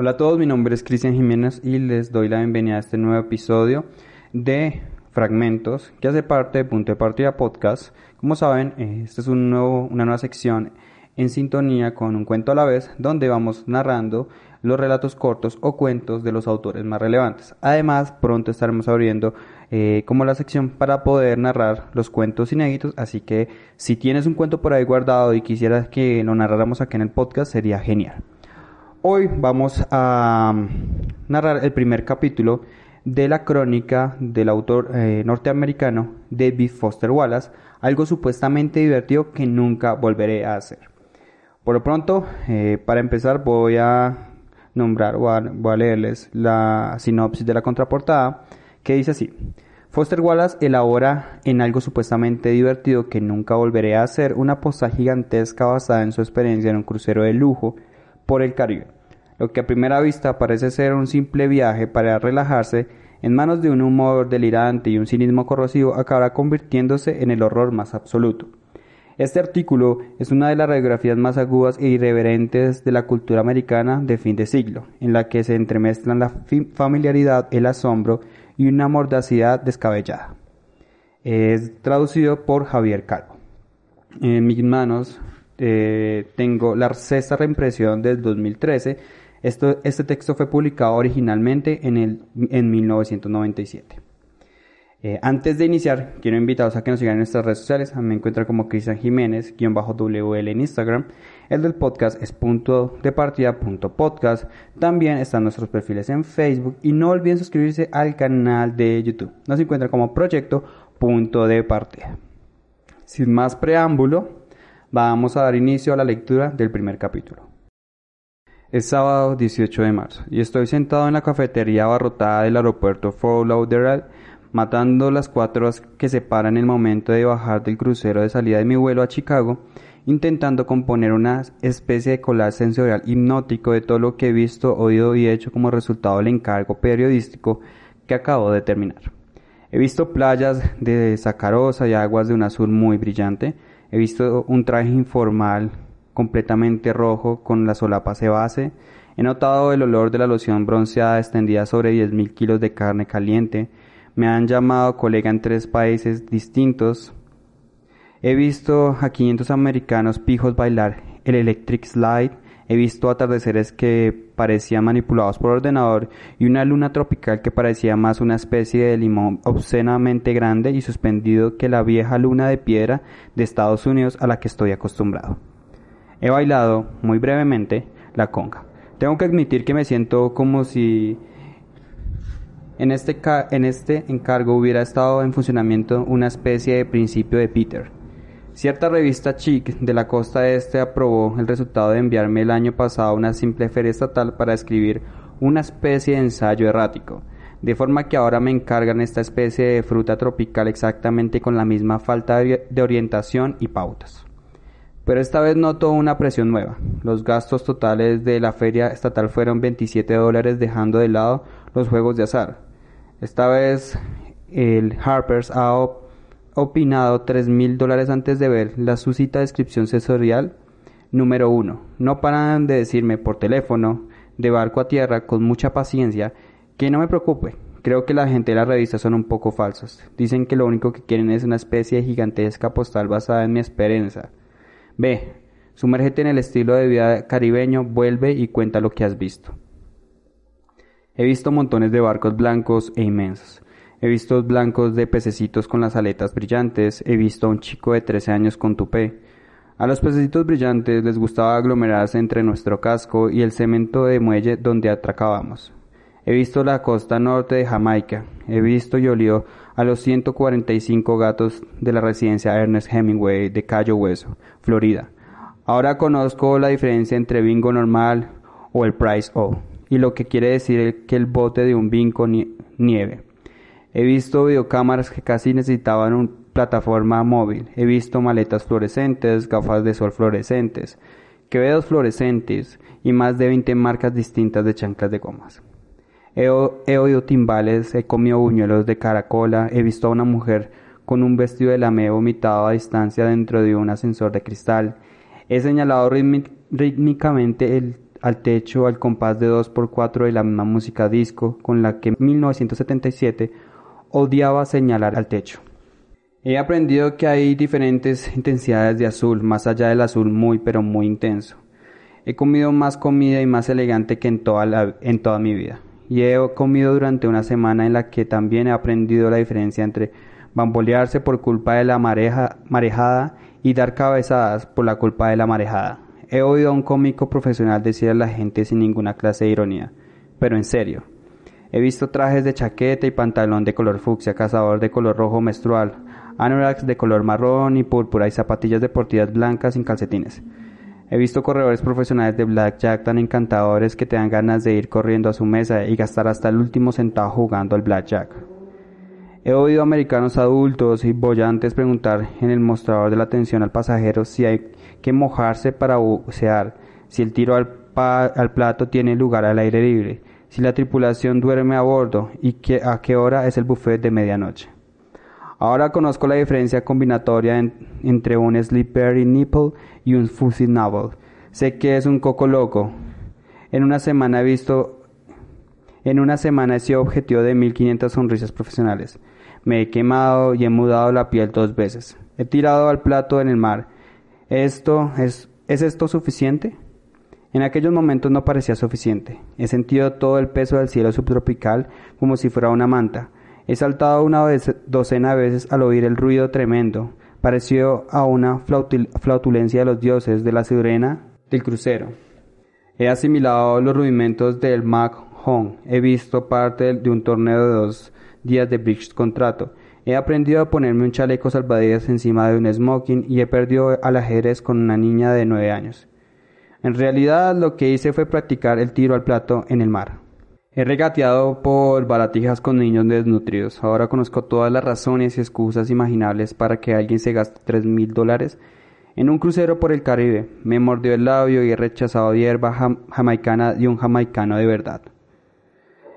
Hola a todos, mi nombre es Cristian Jiménez y les doy la bienvenida a este nuevo episodio de Fragmentos que hace parte de Punto de Partida Podcast. Como saben, eh, esta es una nueva sección en sintonía con un cuento a la vez donde vamos narrando los relatos cortos o cuentos de los autores más relevantes. Además, pronto estaremos abriendo eh, como la sección para poder narrar los cuentos inéditos, así que si tienes un cuento por ahí guardado y quisieras que lo narráramos aquí en el podcast, sería genial. Hoy vamos a narrar el primer capítulo de la crónica del autor eh, norteamericano David Foster Wallace, algo supuestamente divertido que nunca volveré a hacer. Por lo pronto, eh, para empezar voy a nombrar o a leerles la sinopsis de la contraportada que dice así. Foster Wallace elabora en algo supuestamente divertido que nunca volveré a hacer una postal gigantesca basada en su experiencia en un crucero de lujo por el Caribe. Lo que a primera vista parece ser un simple viaje para relajarse, en manos de un humor delirante y un cinismo corrosivo acabará convirtiéndose en el horror más absoluto. Este artículo es una de las radiografías más agudas e irreverentes de la cultura americana de fin de siglo, en la que se entremezclan la familiaridad, el asombro y una mordacidad descabellada. Es traducido por Javier Calvo. En mis manos eh, tengo la sexta reimpresión del 2013. Esto, este texto fue publicado originalmente en, el, en 1997. Eh, antes de iniciar, quiero invitarlos a que nos sigan en nuestras redes sociales. Me encuentran como Cristian Jiménez, guion bajo WL en Instagram. El del podcast es punto de partida punto podcast. También están nuestros perfiles en Facebook. Y no olviden suscribirse al canal de YouTube. Nos encuentran como proyecto punto de partida. Sin más preámbulo, Vamos a dar inicio a la lectura del primer capítulo. Es sábado 18 de marzo y estoy sentado en la cafetería abarrotada del aeropuerto Fort Lauderdale matando las cuatro horas que separan el momento de bajar del crucero de salida de mi vuelo a Chicago, intentando componer una especie de collage sensorial hipnótico de todo lo que he visto, oído y hecho como resultado del encargo periodístico que acabo de terminar. He visto playas de sacarosa y aguas de un azul muy brillante, He visto un traje informal completamente rojo con la solapa de base. He notado el olor de la loción bronceada extendida sobre 10.000 kilos de carne caliente. Me han llamado colega en tres países distintos. He visto a 500 americanos pijos bailar el electric slide He visto atardeceres que parecían manipulados por ordenador y una luna tropical que parecía más una especie de limón obscenamente grande y suspendido que la vieja luna de piedra de Estados Unidos a la que estoy acostumbrado. He bailado, muy brevemente, la conga. Tengo que admitir que me siento como si en este, en este encargo hubiera estado en funcionamiento una especie de principio de Peter Cierta revista chic de la costa este aprobó el resultado de enviarme el año pasado una simple feria estatal para escribir una especie de ensayo errático, de forma que ahora me encargan esta especie de fruta tropical exactamente con la misma falta de orientación y pautas. Pero esta vez noto una presión nueva. Los gastos totales de la feria estatal fueron 27 dólares dejando de lado los juegos de azar. Esta vez el Harper's ha opinado tres mil dólares antes de ver la suscita descripción sensorial. Número 1. No paran de decirme por teléfono, de barco a tierra, con mucha paciencia, que no me preocupe. Creo que la gente de la revista son un poco falsos. Dicen que lo único que quieren es una especie de gigantesca postal basada en mi esperanza. Ve, sumérgete en el estilo de vida caribeño, vuelve y cuenta lo que has visto. He visto montones de barcos blancos e inmensos. He visto blancos de pececitos con las aletas brillantes, he visto a un chico de 13 años con tupé. A los pececitos brillantes les gustaba aglomerarse entre nuestro casco y el cemento de muelle donde atracábamos. He visto la costa norte de Jamaica, he visto y olió a los 145 gatos de la residencia Ernest Hemingway de Cayo Hueso, Florida. Ahora conozco la diferencia entre bingo normal o el Price O y lo que quiere decir que el bote de un vinco nieve. He visto videocámaras que casi necesitaban una plataforma móvil. He visto maletas fluorescentes, gafas de sol fluorescentes, quevedos fluorescentes y más de 20 marcas distintas de chanclas de gomas. He, oído timbales, he comido buñuelos de caracola, he visto a una mujer con un vestido de lamé vomitado a distancia dentro de un ascensor de cristal. He señalado rítmicamente el, al techo al compás de 2x4 de la misma música disco con la que en 1977 odiaba señalar al techo. He aprendido que hay diferentes intensidades de azul, más allá del azul muy pero muy intenso. He comido más comida y más elegante que en toda, en toda mi vida. Y he comido durante una semana en la que también he aprendido la diferencia entre bambolearse por culpa de la mareja, marejada y dar cabezadas por la culpa de la marejada. He oído a un cómico profesional decir a la gente sin ninguna clase de ironía, pero en serio. He visto trajes de chaqueta y pantalón de color fucsia, cazador de color rojo menstrual, anoraks de color marrón y púrpura y zapatillas deportivas blancas sin calcetines. He visto corredores profesionales de blackjack tan encantadores que te dan ganas de ir corriendo a su mesa y gastar hasta el último centavo jugando al blackjack. He oído americanos adultos y bollantes preguntar en el mostrador de la atención al pasajero si hay que mojarse para bucear, si el tiro al, al plato tiene lugar al aire libre, si la tripulación duerme a bordo y a qué hora es el buffet de medianoche. Ahora conozco la diferencia combinatoria entre un slippery nipple y un fuzzy novel. Sé que es un coco loco. En una semana he visto en una semana he sido objetivo de 1500 sonrisas profesionales. Me he quemado y he mudado la piel dos veces. He tirado al plato en el mar. ¿Esto es, ¿Es esto suficiente? En aquellos momentos no parecía suficiente. He sentido todo el peso del cielo subtropical como si fuera una manta. He saltado una docena de veces al oír el ruido tremendo, parecido a una flautulencia de los dioses de la sirena del crucero. He asimilado los rudimentos del Mac Hong. He visto parte de un torneo de dos días de bridge contrato. He aprendido a ponerme un chaleco salvavidas encima de un smoking y he perdido al ajedrez con una niña de nueve años. En realidad lo que hice fue practicar el tiro al plato en el mar. He regateado por baratijas con niños desnutridos. Ahora conozco todas las razones y excusas imaginables para que alguien se gaste tres mil dólares en un crucero por el Caribe. Me mordió el labio y he rechazado hierba jamaicana de un jamaicano de verdad.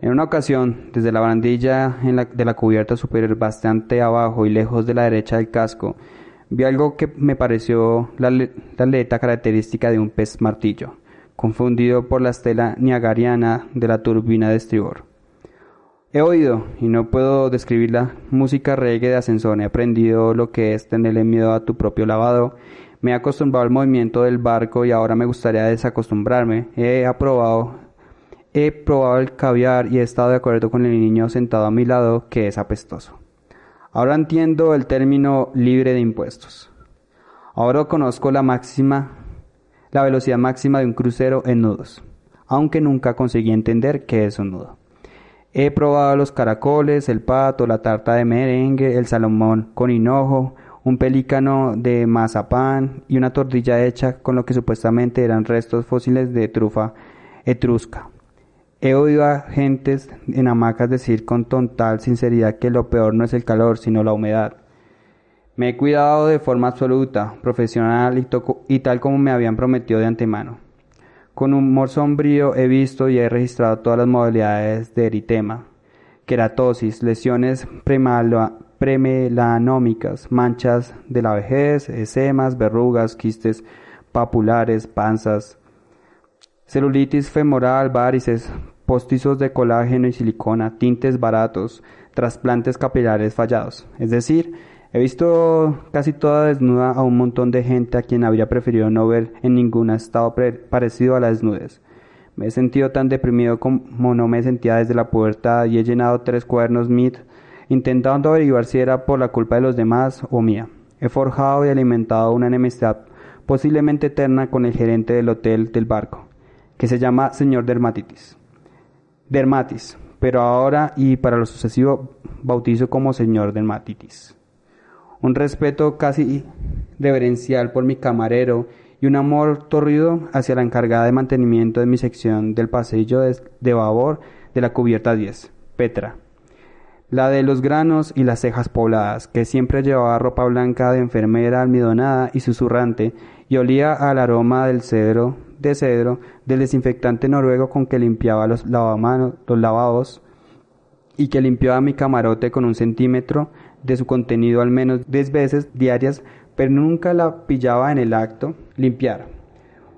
En una ocasión, desde la barandilla de la cubierta superior bastante abajo y lejos de la derecha del casco, vi algo que me pareció la, la aleta característica de un pez martillo, confundido por la estela niagariana de la turbina de estribor. He oído, y no puedo describir la música reggae de ascensor, he aprendido lo que es tenerle miedo a tu propio lavado, me he acostumbrado al movimiento del barco y ahora me gustaría desacostumbrarme, he aprobado He probado el caviar y he estado de acuerdo con el niño sentado a mi lado que es apestoso. Ahora entiendo el término libre de impuestos. Ahora conozco la máxima, la velocidad máxima de un crucero en nudos, aunque nunca conseguí entender qué es un nudo. He probado los caracoles, el pato, la tarta de merengue, el salomón con hinojo, un pelícano de mazapán y una tortilla hecha con lo que supuestamente eran restos fósiles de trufa etrusca. He oído a gentes en hamacas decir con total sinceridad que lo peor no es el calor, sino la humedad. Me he cuidado de forma absoluta, profesional y, tal como me habían prometido de antemano. Con humor sombrío he visto y he registrado todas las modalidades de eritema, queratosis, lesiones premelanómicas, manchas de la vejez, esemas, verrugas, quistes papulares, panzas, celulitis femoral, varices, postizos de colágeno y silicona, tintes baratos, trasplantes capilares fallados. Es decir, he visto casi toda desnuda a un montón de gente a quien habría preferido no ver en ningún estado parecido a la desnudez. Me he sentido tan deprimido como no me sentía desde la puerta y he llenado tres cuadernos MIT intentando averiguar si era por la culpa de los demás o mía. He forjado y alimentado una enemistad posiblemente eterna con el gerente del hotel del barco, que se llama señor Dermatitis. Dermatis, pero ahora y para lo sucesivo bautizo como señor Dermatitis. Un respeto casi reverencial por mi camarero y un amor torrido hacia la encargada de mantenimiento de mi sección del pasillo de, de babor de la cubierta 10, Petra. La de los granos y las cejas pobladas, que siempre llevaba ropa blanca de enfermera almidonada y susurrante, y olía al aroma del cedro, de cedro, del desinfectante noruego con que limpiaba los lavamanos, los lavabos, y que limpiaba mi camarote con un centímetro de su contenido al menos 10 veces diarias, pero nunca la pillaba en el acto limpiar.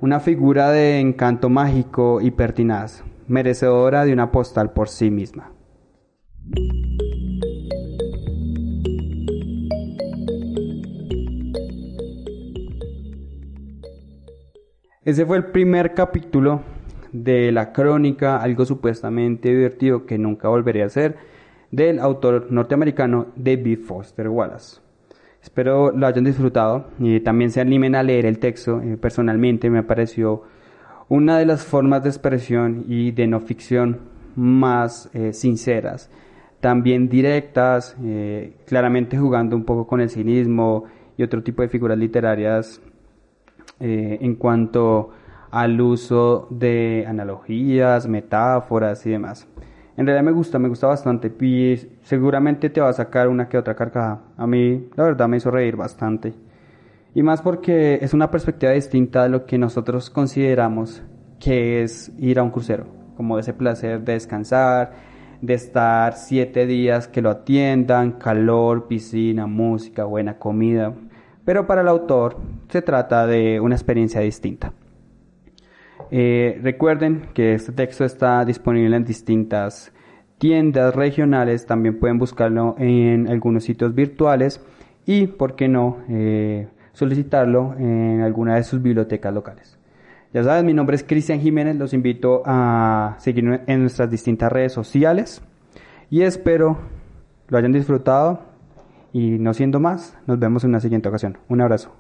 Una figura de encanto mágico y pertinaz, merecedora de una postal por sí misma. Ese fue el primer capítulo de la crónica, algo supuestamente divertido que nunca volveré a hacer, del autor norteamericano David Foster Wallace. Espero lo hayan disfrutado y también se animen a leer el texto. Eh, personalmente me pareció una de las formas de expresión y de no ficción más eh, sinceras, también directas, eh, claramente jugando un poco con el cinismo y otro tipo de figuras literarias en cuanto al uso de analogías, metáforas y demás. En realidad me gusta, me gusta bastante y seguramente te va a sacar una que otra carcajada. A mí la verdad me hizo reír bastante. Y más porque es una perspectiva distinta de lo que nosotros consideramos que es ir a un crucero, como ese placer de descansar, de estar siete días que lo atiendan, calor, piscina, música, buena comida. Pero para el autor se trata de una experiencia distinta. Eh, recuerden que este texto está disponible en distintas tiendas regionales, también pueden buscarlo en algunos sitios virtuales y, por qué no, eh, solicitarlo en alguna de sus bibliotecas locales. Ya saben, mi nombre es Cristian Jiménez, los invito a seguirme en nuestras distintas redes sociales y espero lo hayan disfrutado y no siendo más, nos vemos en una siguiente ocasión. Un abrazo.